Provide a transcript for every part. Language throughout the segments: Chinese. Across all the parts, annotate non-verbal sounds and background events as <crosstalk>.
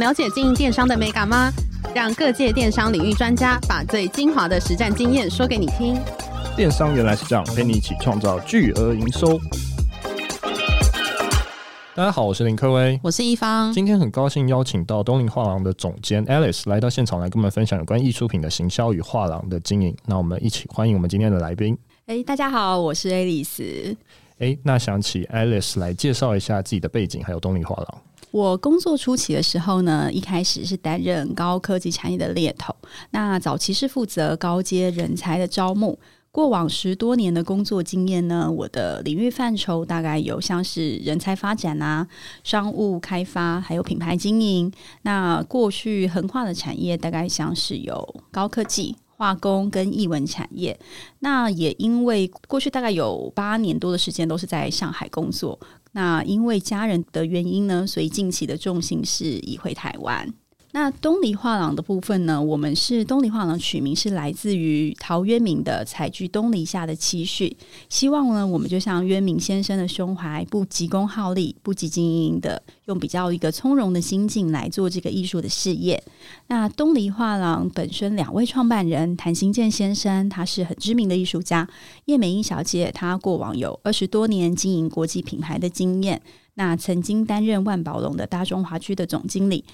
了解经营电商的美感吗？让各界电商领域专家把最精华的实战经验说给你听。电商原来是这样，陪你一起创造巨额营收。大家好，我是林科威，我是一方。今天很高兴邀请到东林画廊的总监 Alice 来到现场，来跟我们分享有关艺术品的行销与画廊的经营。那我们一起欢迎我们今天的来宾。哎，大家好，我是 Alice。哎，那想请 Alice 来介绍一下自己的背景，还有东林画廊。我工作初期的时候呢，一开始是担任高科技产业的猎头，那早期是负责高阶人才的招募。过往十多年的工作经验呢，我的领域范畴大概有像是人才发展啊、商务开发，还有品牌经营。那过去横跨的产业大概像是有高科技、化工跟艺文产业。那也因为过去大概有八年多的时间都是在上海工作。那因为家人的原因呢，所以近期的重心是移回台湾。那东篱画廊的部分呢，我们是东篱画廊取名是来自于陶渊明的“采菊东篱下”的期许，希望呢，我们就像渊明先生的胸怀，不急功好利，不急经营的，用比较一个从容的心境来做这个艺术的事业。那东篱画廊本身两位创办人谭行健先生，他是很知名的艺术家；叶美英小姐，她过往有二十多年经营国际品牌的经验。那曾经担任万宝龙的大中华区的总经理，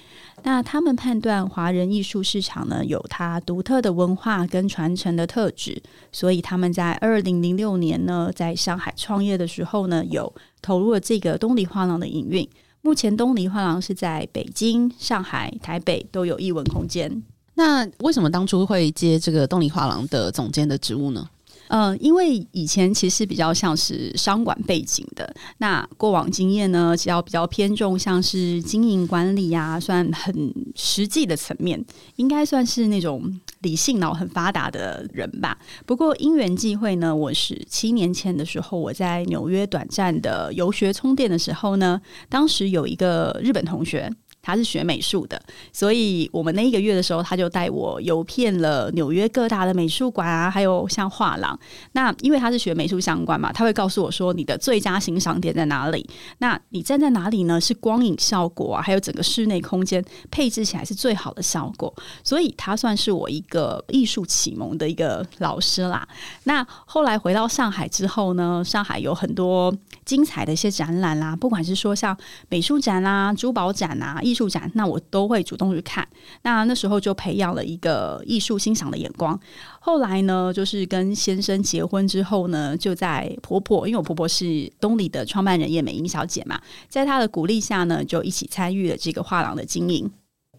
那他们判断华人艺术市场呢，有它独特的文化跟传承的特质，所以他们在二零零六年呢，在上海创业的时候呢，有投入了这个东篱画廊的营运。目前东篱画廊是在北京、上海、台北都有艺文空间。那为什么当初会接这个东篱画廊的总监的职务呢？嗯、因为以前其实比较像是商管背景的，那过往经验呢，只要比较偏重像是经营管理啊，算很实际的层面，应该算是那种理性脑很发达的人吧。不过因缘际会呢，我是七年前的时候，我在纽约短暂的游学充电的时候呢，当时有一个日本同学。他是学美术的，所以我们那一个月的时候，他就带我游遍了纽约各大的美术馆啊，还有像画廊。那因为他是学美术相关嘛，他会告诉我说，你的最佳欣赏点在哪里？那你站在哪里呢？是光影效果啊，还有整个室内空间配置起来是最好的效果。所以他算是我一个艺术启蒙的一个老师啦。那后来回到上海之后呢，上海有很多精彩的一些展览啦，不管是说像美术展啊、珠宝展啊、艺术展，那我都会主动去看。那那时候就培养了一个艺术欣赏的眼光。后来呢，就是跟先生结婚之后呢，就在婆婆，因为我婆婆是东里的创办人叶美英小姐嘛，在她的鼓励下呢，就一起参与了这个画廊的经营。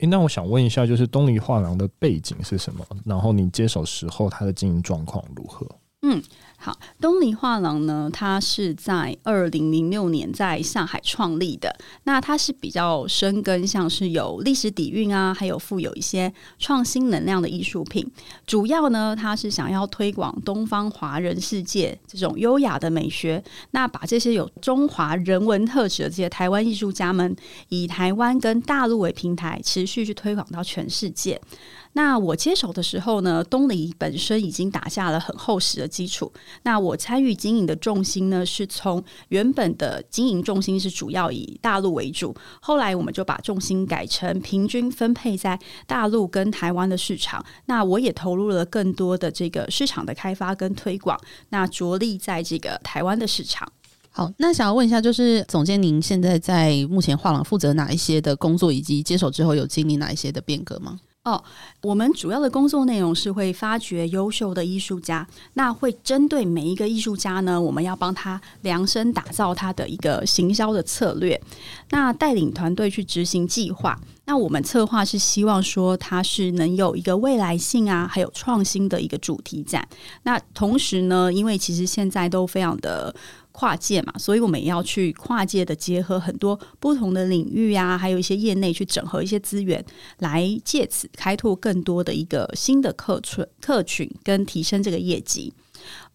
诶，那我想问一下，就是东里画廊的背景是什么？然后你接手时候，它的经营状况如何？嗯。好，东尼画廊呢，它是在二零零六年在上海创立的。那它是比较深耕，像是有历史底蕴啊，还有富有一些创新能量的艺术品。主要呢，它是想要推广东方华人世界这种优雅的美学。那把这些有中华人文特质的这些台湾艺术家们，以台湾跟大陆为平台，持续去推广到全世界。那我接手的时候呢，东尼本身已经打下了很厚实的基础。那我参与经营的重心呢，是从原本的经营重心是主要以大陆为主，后来我们就把重心改成平均分配在大陆跟台湾的市场。那我也投入了更多的这个市场的开发跟推广，那着力在这个台湾的市场。好，那想要问一下，就是总监，您现在在目前画廊负责哪一些的工作，以及接手之后有经历哪一些的变革吗？哦，我们主要的工作内容是会发掘优秀的艺术家，那会针对每一个艺术家呢，我们要帮他量身打造他的一个行销的策略，那带领团队去执行计划。那我们策划是希望说，它是能有一个未来性啊，还有创新的一个主题展。那同时呢，因为其实现在都非常的。跨界嘛，所以我们也要去跨界的结合很多不同的领域啊，还有一些业内去整合一些资源，来借此开拓更多的一个新的客群客群，跟提升这个业绩。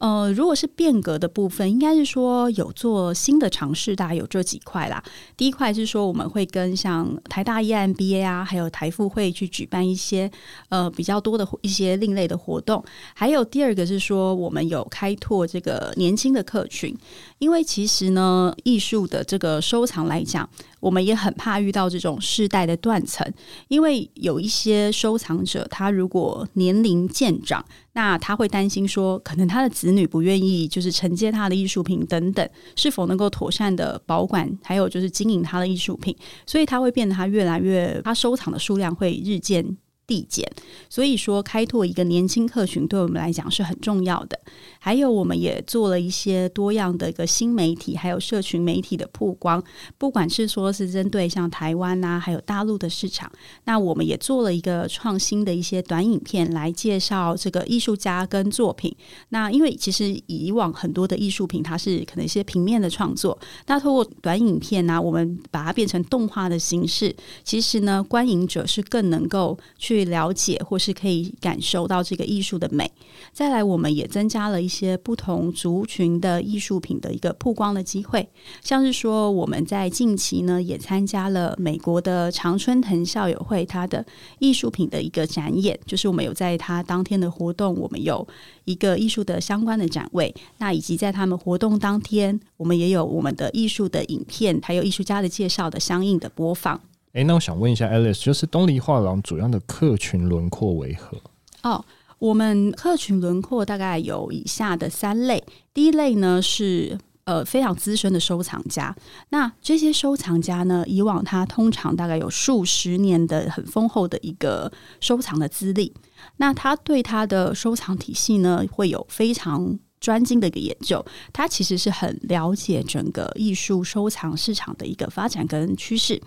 呃，如果是变革的部分，应该是说有做新的尝试，大概有这几块啦。第一块是说，我们会跟像台大 EMBA 啊，还有台复会去举办一些呃比较多的一些另类的活动。还有第二个是说，我们有开拓这个年轻的客群，因为其实呢，艺术的这个收藏来讲，我们也很怕遇到这种世代的断层，因为有一些收藏者，他如果年龄渐长，那他会担心说，可能他的子女不愿意就是承接他的艺术品等等，是否能够妥善的保管，还有就是经营他的艺术品，所以他会变得他越来越，他收藏的数量会日渐递减，所以说开拓一个年轻客群对我们来讲是很重要的。还有，我们也做了一些多样的一个新媒体，还有社群媒体的曝光。不管是说是针对像台湾啊，还有大陆的市场，那我们也做了一个创新的一些短影片来介绍这个艺术家跟作品。那因为其实以往很多的艺术品，它是可能一些平面的创作，那透过短影片呢、我们把它变成动画的形式，其实呢，观影者是更能够去了解或是可以感受到这个艺术的美。再来，我们也增加了一些不同族群的艺术品的一个曝光的机会，像是说我们在近期呢也参加了美国的常春藤校友会它的艺术品的一个展演，就是我们有在它当天的活动，我们有一个艺术的相关的展位，那以及在他们活动当天，我们也有我们的艺术的影片，还有艺术家的介绍的相应的播放。诶，那我想问一下，Alice，就是东篱画廊主要的客群轮廓为何？哦。我们客群轮廓大概有以下的三类，第一类呢是呃非常资深的收藏家，那这些收藏家呢，以往他通常大概有数十年的很丰厚的一个收藏的资历，那他对他的收藏体系呢会有非常。专精的一个研究，它其实是很了解整个艺术收藏市场的一个发展跟趋势。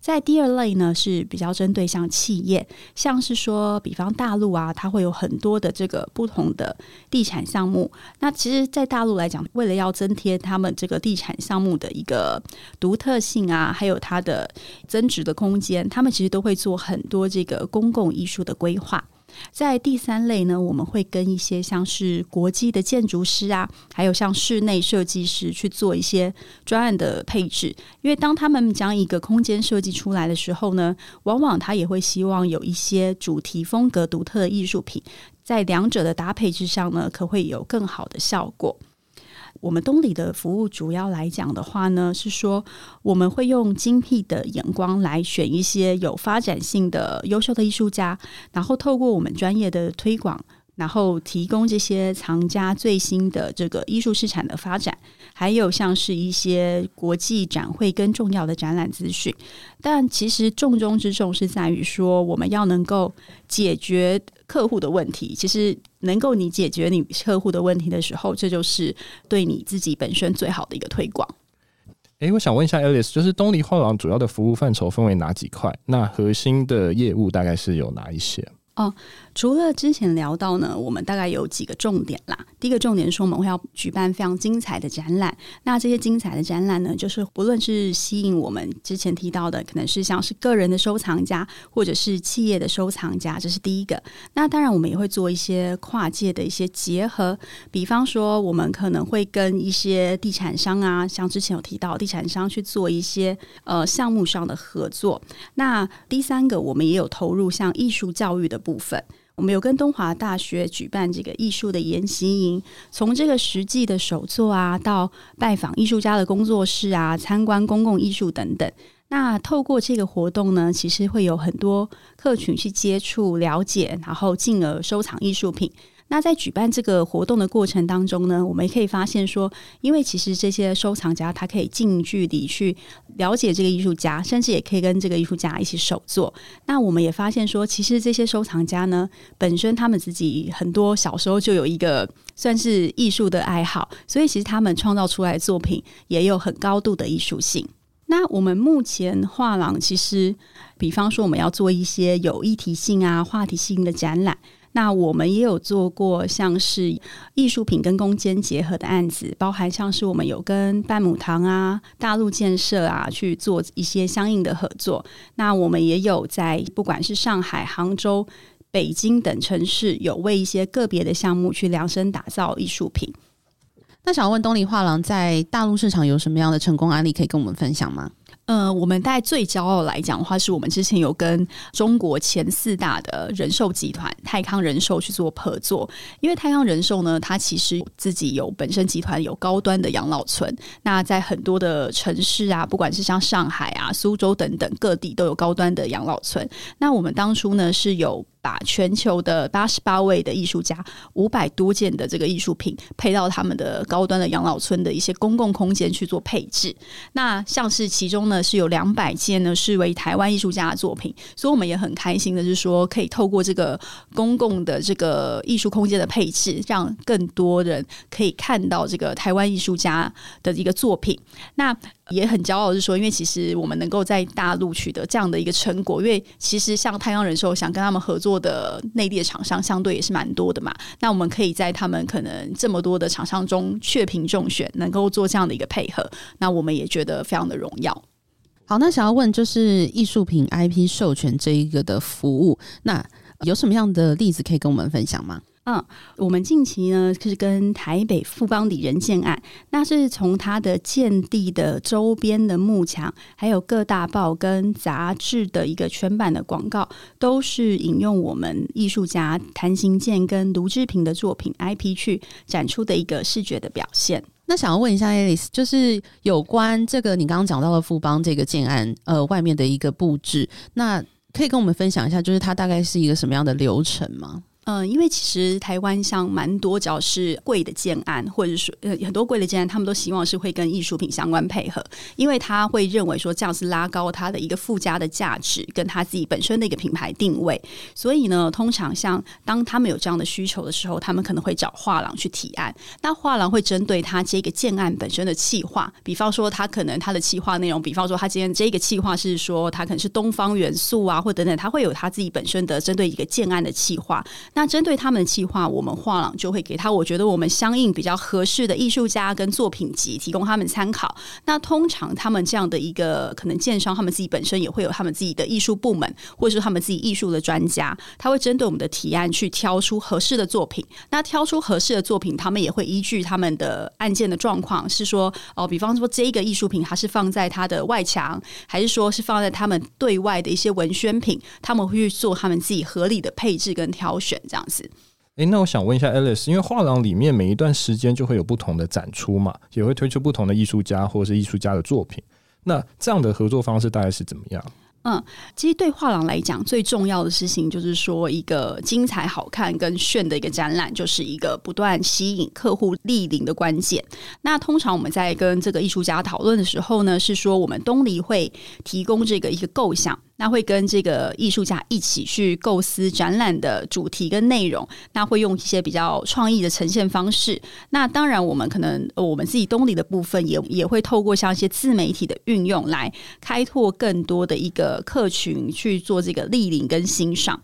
在第二类呢，是比较针对像企业，像是说，比方大陆啊，它会有很多的这个不同的地产项目。那其实，在大陆来讲，为了要增添他们这个地产项目的一个独特性啊，还有它的增值的空间，他们其实都会做很多这个公共艺术的规划。在第三类呢，我们会跟一些像是国际的建筑师啊，还有像室内设计师去做一些专案的配置。因为当他们将一个空间设计出来的时候呢，往往他也会希望有一些主题风格独特的艺术品，在两者的搭配之上呢，可会有更好的效果。我们东里的服务主要来讲的话呢，是说我们会用精辟的眼光来选一些有发展性的优秀的艺术家，然后透过我们专业的推广，然后提供这些藏家最新的这个艺术市场的发展，还有像是一些国际展会跟重要的展览资讯。但其实重中之重是在于说，我们要能够解决。客户的问题，其实能够你解决你客户的问题的时候，这就是对你自己本身最好的一个推广。诶，我想问一下 Alice，就是东篱画廊主要的服务范畴分为哪几块？那核心的业务大概是有哪一些？哦，除了之前聊到呢，我们大概有几个重点啦。第一个重点是我们会要举办非常精彩的展览。那这些精彩的展览呢，就是不论是吸引我们之前提到的，可能是像是个人的收藏家，或者是企业的收藏家，这是第一个。那当然，我们也会做一些跨界的一些结合，比方说，我们可能会跟一些地产商啊，像之前有提到地产商去做一些呃项目上的合作。那第三个，我们也有投入像艺术教育的部分，我们有跟东华大学举办这个艺术的研习营，从这个实际的手作啊，到拜访艺术家的工作室啊，参观公共艺术等等。那透过这个活动呢，其实会有很多客群去接触、了解，然后进而收藏艺术品。那在举办这个活动的过程当中呢，我们也可以发现说，因为其实这些收藏家他可以近距离去了解这个艺术家，甚至也可以跟这个艺术家一起手作。那我们也发现说，其实这些收藏家呢，本身他们自己很多小时候就有一个算是艺术的爱好，所以其实他们创造出来作品也有很高度的艺术性。那我们目前画廊其实，比方说我们要做一些有议题性啊、话题性的展览。那我们也有做过像是艺术品跟空间结合的案子，包含像是我们有跟半亩堂啊、大陆建设啊去做一些相应的合作。那我们也有在不管是上海、杭州北京等城市有为一些个别的项目去量身打造艺术品。那想问东尼画廊在大陆市场有什么样的成功案例可以跟我们分享吗？嗯，我们在最骄傲来讲的话，是我们之前有跟中国前四大的人寿集团泰康人寿去做合作。因为泰康人寿呢，它其实自己有本身集团有高端的养老村，那在很多的城市啊，不管是像上海啊、苏州等等各地都有高端的养老村。那我们当初呢是有。把全球的八十八位的艺术家五百多件的这个艺术品配到他们的高端的养老村的一些公共空间去做配置。那像是其中呢是有两百件呢是为台湾艺术家的作品，所以我们也很开心的是说可以透过这个公共的这个艺术空间的配置，让更多人可以看到这个台湾艺术家的一个作品。那也很骄傲，是说，因为其实我们能够在大陆取得这样的一个成果，因为其实像太阳人寿想跟他们合作的内地的厂商，相对也是蛮多的嘛。那我们可以在他们可能这么多的厂商中雀屏中选，能够做这样的一个配合，那我们也觉得非常的荣耀。好，那想要问就是艺术品 IP 授权这一个的服务，那有什么样的例子可以跟我们分享吗？嗯，我们近期呢是跟台北富邦里仁建案，那是从它的建地的周边的幕墙，还有各大报跟杂志的一个全版的广告，都是引用我们艺术家谭行健跟卢志平的作品 IP 去展出的一个视觉的表现。那想要问一下 Alice，就是有关这个你刚刚讲到的富邦这个建案，呃，外面的一个布置，那可以跟我们分享一下，就是它大概是一个什么样的流程吗？嗯，因为其实台湾像蛮多，只要是贵的建案，或者是呃很多贵的建案，他们都希望是会跟艺术品相关配合，因为他会认为说这样是拉高他的一个附加的价值，跟他自己本身的一个品牌定位。所以呢，通常像当他们有这样的需求的时候，他们可能会找画廊去提案。那画廊会针对他这个建案本身的企划，比方说他可能他的企划内容，比方说他今天这个企划是说他可能是东方元素啊，或等等，他会有他自己本身的针对一个建案的企划。那针对他们的计划，我们画廊就会给他，我觉得我们相应比较合适的艺术家跟作品集，提供他们参考。那通常他们这样的一个可能建商，他们自己本身也会有他们自己的艺术部门，或者是他们自己艺术的专家，他会针对我们的提案去挑出合适的作品。那挑出合适的作品，他们也会依据他们的案件的状况，是说哦，比方说这一个艺术品，它是放在它的外墙，还是说是放在他们对外的一些文宣品，他们会去做他们自己合理的配置跟挑选，这样子。诶，那我想问一下 Alice，因为画廊里面每一段时间就会有不同的展出嘛，也会推出不同的艺术家或者是艺术家的作品。那这样的合作方式大概是怎么样？嗯，其实对画廊来讲，最重要的事情就是说，一个精彩、好看跟炫的一个展览，就是一个不断吸引客户莅临的关键。那通常我们在跟这个艺术家讨论的时候呢，是说我们东篱会提供这个一个构想。那会跟这个艺术家一起去构思展览的主题跟内容，那会用一些比较创意的呈现方式。那当然，我们可能我们自己东里的部分也也会透过像一些自媒体的运用，来开拓更多的一个客群去做这个莅临跟欣赏。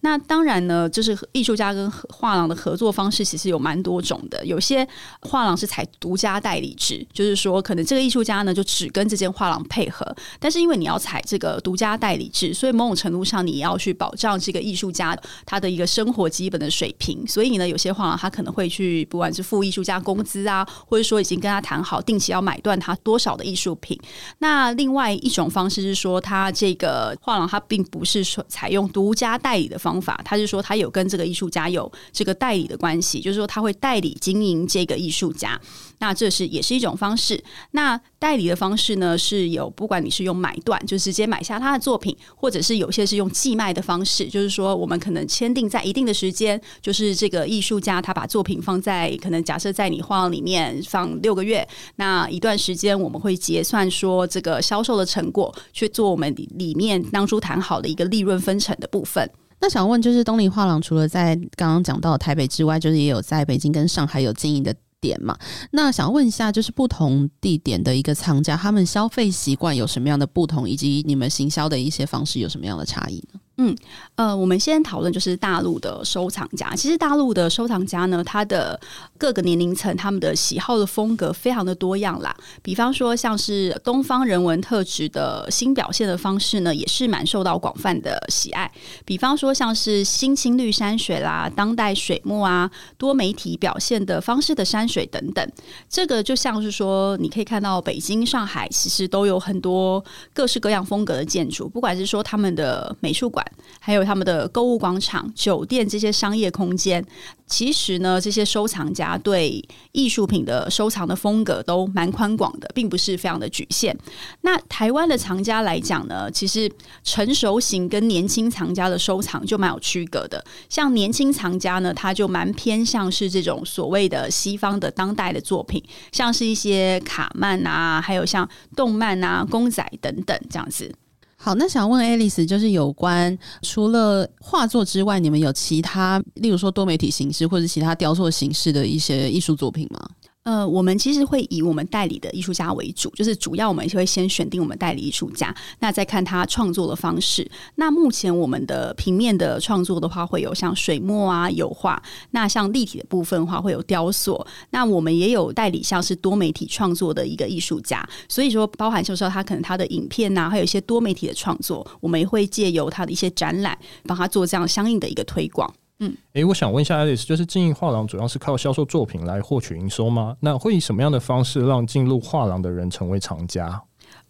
那当然呢，就是艺术家跟画廊的合作方式其实有蛮多种的。有些画廊是采独家代理制，就是说可能这个艺术家呢就只跟这间画廊配合，但是因为你要采这个独家代理。智，所以某种程度上，你要去保障这个艺术家他的一个生活基本的水平。所以呢，有些画廊他可能会去，不管是付艺术家工资啊，或者说已经跟他谈好定期要买断他多少的艺术品。那另外一种方式是说，他这个画廊他并不是说采用独家代理的方法，他是说他有跟这个艺术家有这个代理的关系，就是说他会代理经营这个艺术家。那这是也是一种方式。那代理的方式呢，是有不管你是用买断，就直接买下他的作品，或者是有些是用寄卖的方式，就是说我们可能签订在一定的时间，就是这个艺术家他把作品放在可能假设在你画廊里面放六个月，那一段时间我们会结算说这个销售的成果，去做我们里面当初谈好的一个利润分成的部分。那想问就是东林画廊除了在刚刚讲到台北之外，就是也有在北京跟上海有经营的。点嘛，那想问一下，就是不同地点的一个藏家，他们消费习惯有什么样的不同，以及你们行销的一些方式有什么样的差异呢？嗯，呃，我们先讨论就是大陆的收藏家。其实大陆的收藏家呢，他的各个年龄层，他们的喜好的风格非常的多样啦。比方说，像是东方人文特质的新表现的方式呢，也是蛮受到广泛的喜爱。比方说，像是新青绿山水啦、当代水墨啊、多媒体表现的方式的山水等等。这个就像是说，你可以看到北京、上海其实都有很多各式各样风格的建筑，不管是说他们的美术馆。还有他们的购物广场、酒店这些商业空间，其实呢，这些收藏家对艺术品的收藏的风格都蛮宽广的，并不是非常的局限。那台湾的藏家来讲呢，其实成熟型跟年轻藏家的收藏就蛮有区隔的。像年轻藏家呢，他就蛮偏向是这种所谓的西方的当代的作品，像是一些卡漫啊，还有像动漫啊、公仔等等这样子。好，那想问爱丽丝就是有关除了画作之外，你们有其他，例如说多媒体形式或者其他雕塑形式的一些艺术作品吗？呃，我们其实会以我们代理的艺术家为主，就是主要我们会先选定我们代理艺术家，那再看他创作的方式。那目前我们的平面的创作的话，会有像水墨啊、油画；那像立体的部分的话，会有雕塑。那我们也有代理像是多媒体创作的一个艺术家，所以说包含就是说他可能他的影片呐、还有一些多媒体的创作，我们也会借由他的一些展览，帮他做这样相应的一个推广。嗯，哎、我想问一下 Alice，就是经营画廊主要是靠销售作品来获取营收吗？那会以什么样的方式让进入画廊的人成为藏家？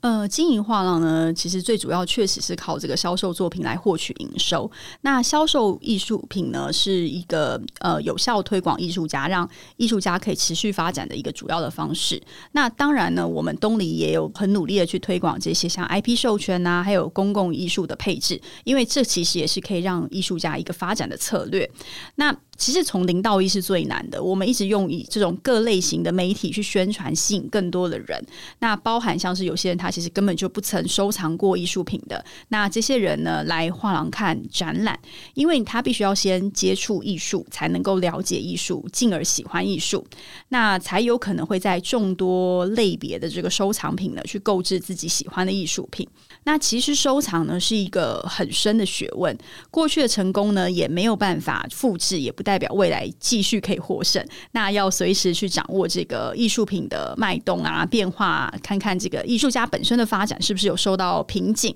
呃，经营画廊呢，其实最主要确实是靠这个销售作品来获取营收。那销售艺术品呢，是一个呃有效推广艺术家，让艺术家可以持续发展的一个主要的方式。那当然呢，我们东黎也有很努力的去推广这些像 IP 授权啊，还有公共艺术的配置，因为这其实也是可以让艺术家一个发展的策略。那其实从零到一是最难的。我们一直用以这种各类型的媒体去宣传，吸引更多的人。那包含像是有些人他他其实根本就不曾收藏过艺术品的，那这些人呢，来画廊看展览，因为他必须要先接触艺术，才能够了解艺术，进而喜欢艺术，那才有可能会在众多类别的这个收藏品呢，去购置自己喜欢的艺术品。那其实收藏呢是一个很深的学问，过去的成功呢也没有办法复制，也不代表未来继续可以获胜。那要随时去掌握这个艺术品的脉动啊、变化，看看这个艺术家本身的发展是不是有受到瓶颈。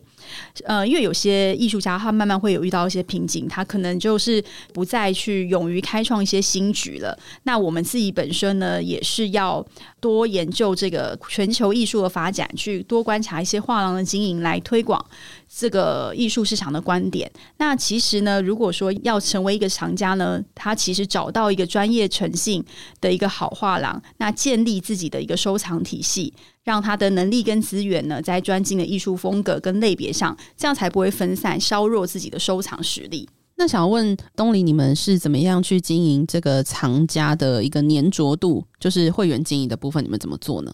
呃，因为有些艺术家他慢慢会有遇到一些瓶颈，他可能就是不再去勇于开创一些新局了。那我们自己本身呢，也是要多研究这个全球艺术的发展，去多观察一些画廊的经营来。推广这个艺术市场的观点。那其实呢，如果说要成为一个藏家呢，他其实找到一个专业诚信的一个好画廊，那建立自己的一个收藏体系，让他的能力跟资源呢，在专精的艺术风格跟类别上，这样才不会分散，削弱自己的收藏实力。那想问东林，你们是怎么样去经营这个藏家的一个粘着度？就是会员经营的部分，你们怎么做呢？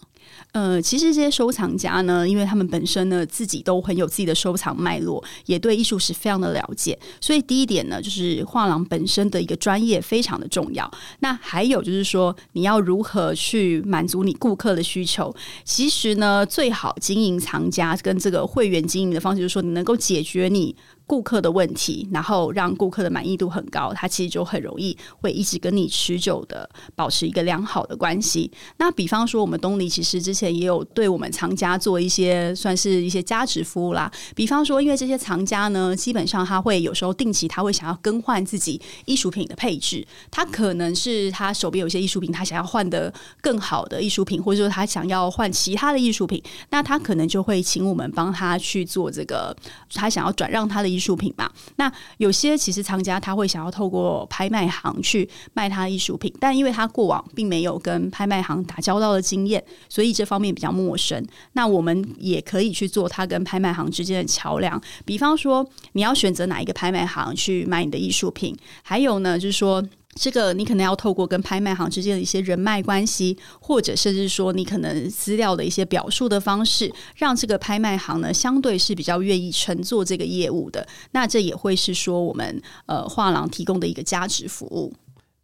呃，其实这些收藏家呢，因为他们本身呢自己都很有自己的收藏脉络，也对艺术史非常的了解，所以第一点呢，就是画廊本身的一个专业非常的重要。那还有就是说，你要如何去满足你顾客的需求？其实呢，最好经营藏家跟这个会员经营的方式，就是说你能够解决你顾客的问题，然后让顾客的满意度很高，他其实就很容易会一直跟你持久的保持一个良好的关系。那比方说，我们东黎其实之前也有对我们藏家做一些算是一些加值服务啦。比方说，因为这些藏家呢，基本上他会有时候定期他会想要更换自己艺术品的配置，他可能是他手边有些艺术品，他想要换得更好的艺术品，或者说他想要换其他的艺术品，那他可能就会请我们帮他去做这个，他想要转让他的艺术品嘛。那有些其实藏家他会想要透过拍卖行去卖他的艺术品，但因为他过往并没有跟拍卖行打交道的经验，所以这方面比较陌生。那我们也可以去做它跟拍卖行之间的桥梁。比方说，你要选择哪一个拍卖行去买你的艺术品，还有呢，就是说。这个你可能要透过跟拍卖行之间的一些人脉关系，或者甚至说你可能资料的一些表述的方式，让这个拍卖行呢相对是比较愿意乘坐这个业务的。那这也会是说我们呃画廊提供的一个价值服务。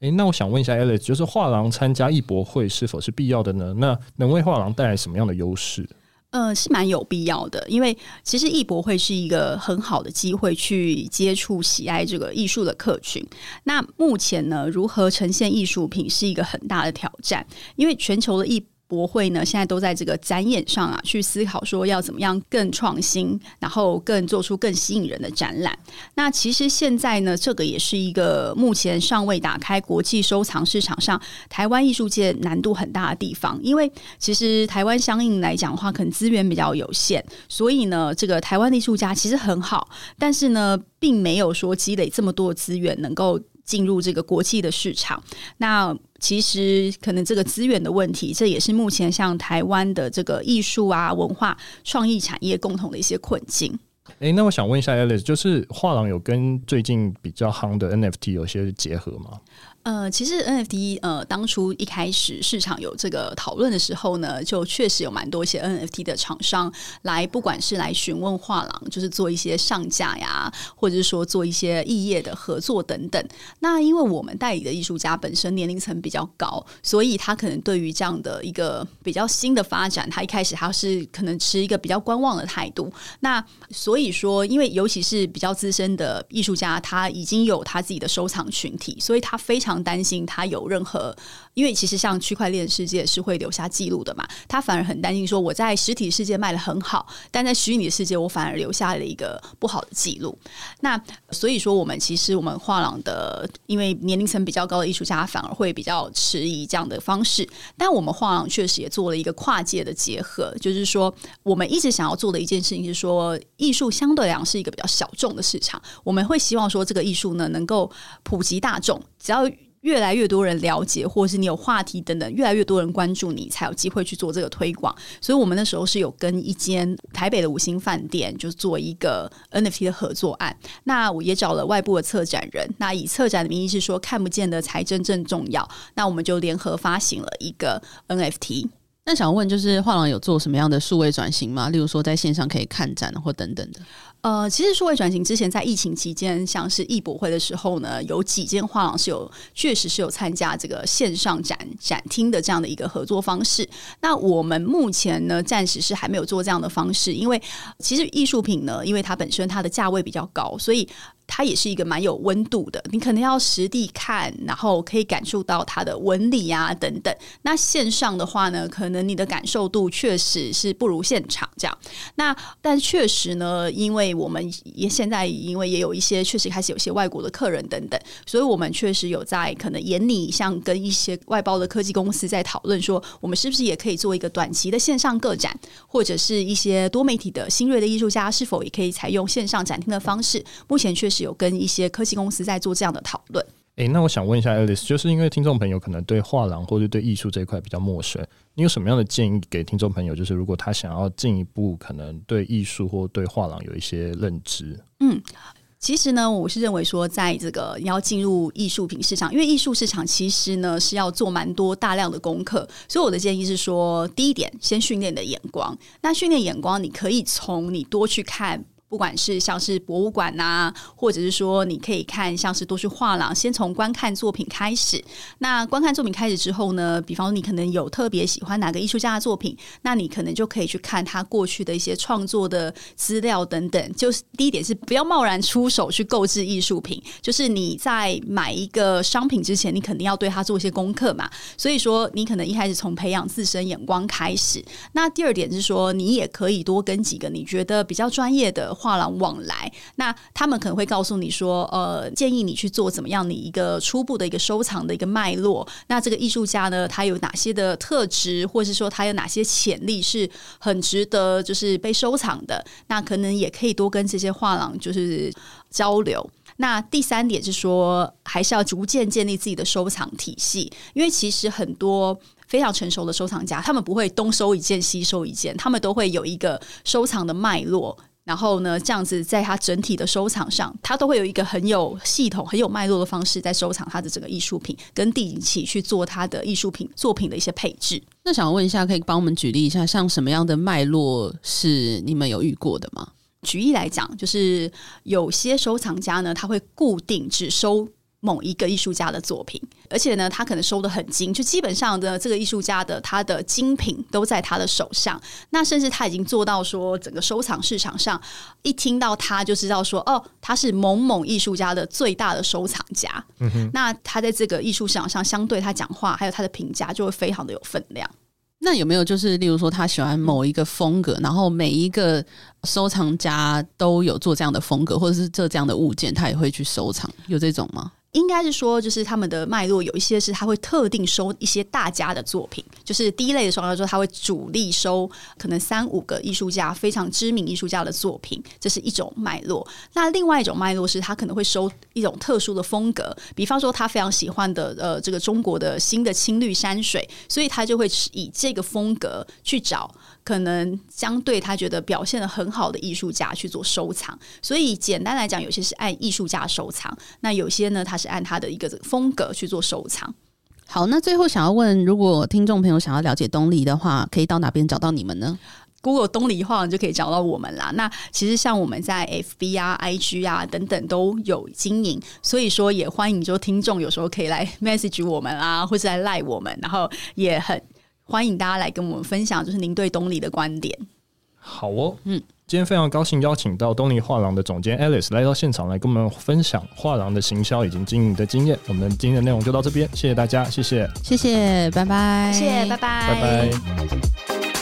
诶，那我想问一下 Alex，就是画廊参加艺博会是否是必要的呢？那能为画廊带来什么样的优势？呃，是蛮有必要的，因为其实艺博会是一个很好的机会去接触喜爱这个艺术的客群。那目前呢，如何呈现艺术品是一个很大的挑战，因为全球的艺博会呢，现在都在这个展演上啊，去思考说要怎么样更创新，然后更做出更吸引人的展览。那其实现在呢，这个也是一个目前尚未打开国际收藏市场上台湾艺术界难度很大的地方。因为其实台湾相应来讲的话，可能资源比较有限，所以呢，这个台湾的艺术家其实很好，但是呢，并没有说积累这么多资源能够。进入这个国际的市场，那其实可能这个资源的问题，这也是目前像台湾的这个艺术啊、文化创意产业共同的一些困境。诶，那我想问一下 Alice，就是画廊有跟最近比较夯的 NFT 有些结合吗？呃，其实 NFT 呃，当初一开始市场有这个讨论的时候呢，就确实有蛮多一些 NFT 的厂商来，不管是来询问画廊，就是做一些上架呀，或者是说做一些异业的合作等等。那因为我们代理的艺术家本身年龄层比较高，所以他可能对于这样的一个比较新的发展，他一开始他是可能持一个比较观望的态度。那所以说，因为尤其是比较资深的艺术家，他已经有他自己的收藏群体，所以他非常。担心他有任何，因为其实像区块链世界是会留下记录的嘛，他反而很担心说我在实体世界卖得很好，但在虚拟世界我反而留下了一个不好的记录。那所以说，我们其实我们画廊的，因为年龄层比较高的艺术家反而会比较迟疑这样的方式，但我们画廊确实也做了一个跨界的结合，就是说我们一直想要做的一件事情是说，艺术相对来讲是一个比较小众的市场，我们会希望说这个艺术呢能够普及大众，只要。越来越多人了解，或者是你有话题等等，越来越多人关注你，才有机会去做这个推广。所以，我们那时候是有跟一间台北的五星饭店，就做一个 NFT 的合作案。那我也找了外部的策展人，那以策展的名义是说看不见的才真正重要。那我们就联合发行了一个 NFT。那想问，就是画廊有做什么样的数位转型吗？例如说，在线上可以看展或等等的。呃，其实数位转型之前，在疫情期间，像是艺博会的时候呢，有几间画廊是有确实是有参加这个线上展展厅的这样的一个合作方式。那我们目前呢，暂时是还没有做这样的方式，因为其实艺术品呢，因为它本身它的价位比较高，所以。它也是一个蛮有温度的，你可能要实地看，然后可以感受到它的纹理啊等等。那线上的话呢，可能你的感受度确实是不如现场这样。那但确实呢，因为我们也现在因为也有一些确实开始有些外国的客人等等，所以我们确实有在可能研拟，像跟一些外包的科技公司在讨论说，我们是不是也可以做一个短期的线上个展，或者是一些多媒体的新锐的艺术家是否也可以采用线上展厅的方式？目前确实。有跟一些科技公司在做这样的讨论。诶，那我想问一下 Alice，就是因为听众朋友可能对画廊或者对艺术这一块比较陌生，你有什么样的建议给听众朋友？就是如果他想要进一步可能对艺术或对画廊有一些认知，嗯，其实呢，我是认为说，在这个你要进入艺术品市场，因为艺术市场其实呢是要做蛮多大量的功课，所以我的建议是说，第一点，先训练你的眼光。那训练眼光，你可以从你多去看。不管是像是博物馆呐、啊，或者是说你可以看像是多去画廊，先从观看作品开始。那观看作品开始之后呢，比方说你可能有特别喜欢哪个艺术家的作品，那你可能就可以去看他过去的一些创作的资料等等。就是第一点是不要贸然出手去购置艺术品，就是你在买一个商品之前，你肯定要对它做一些功课嘛。所以说，你可能一开始从培养自身眼光开始。那第二点是说，你也可以多跟几个你觉得比较专业的。画廊往来，那他们可能会告诉你说，呃，建议你去做怎么样的一个初步的一个收藏的一个脉络。那这个艺术家呢，他有哪些的特质，或者是说他有哪些潜力是很值得就是被收藏的？那可能也可以多跟这些画廊就是交流。那第三点是说，还是要逐渐建立自己的收藏体系，因为其实很多非常成熟的收藏家，他们不会东收一件西收一件，他们都会有一个收藏的脉络。然后呢，这样子在他整体的收藏上，他都会有一个很有系统、很有脉络的方式在收藏他的整个艺术品，跟定期去做他的艺术品作品的一些配置。那想问一下，可以帮我们举例一下，像什么样的脉络是你们有遇过的吗？举例来讲，就是有些收藏家呢，他会固定只收某一个艺术家的作品，而且呢，他可能收的很精，就基本上的这个艺术家的他的精品都在他的手上。那甚至他已经做到说，整个收藏市场上一听到他就知道说，哦，他是某某艺术家的最大的收藏家。嗯哼，那他在这个艺术市场上，相对他讲话还有他的评价就会非常的有分量。那有没有就是，例如说他喜欢某一个风格，然后每一个收藏家都有做这样的风格，或者是这这样的物件，他也会去收藏，有这种吗？应该是说，就是他们的脉络有一些是他会特定收一些大家的作品，就是第一类的时候，说他会主力收可能三五个艺术家非常知名艺术家的作品，这是一种脉络。那另外一种脉络是他可能会收一种特殊的风格，比方说他非常喜欢的呃这个中国的新的青绿山水，所以他就会以这个风格去找。可能相对他觉得表现得很好的艺术家去做收藏，所以简单来讲，有些是按艺术家收藏，那有些呢，他是按他的一个这个风格去做收藏。好，那最后想要问，如果听众朋友想要了解东篱的话，可以到哪边找到你们呢？Google 东篱画廊就可以找到我们啦。那其实像我们在 FB 啊、IG 啊等等都有经营，所以说也欢迎说听众有时候可以来 <laughs> message 我们啊，或是来赖我们，然后也很。欢迎大家来跟我们分享，就是您对东篱的观点。好哦，嗯，今天非常高兴邀请到东尼画廊的总监 Alice 来到现场，来跟我们分享画廊的行销以及经营的经验。我们今天的内容就到这边，谢谢大家，谢谢，谢谢，拜拜，谢谢，拜拜，拜拜。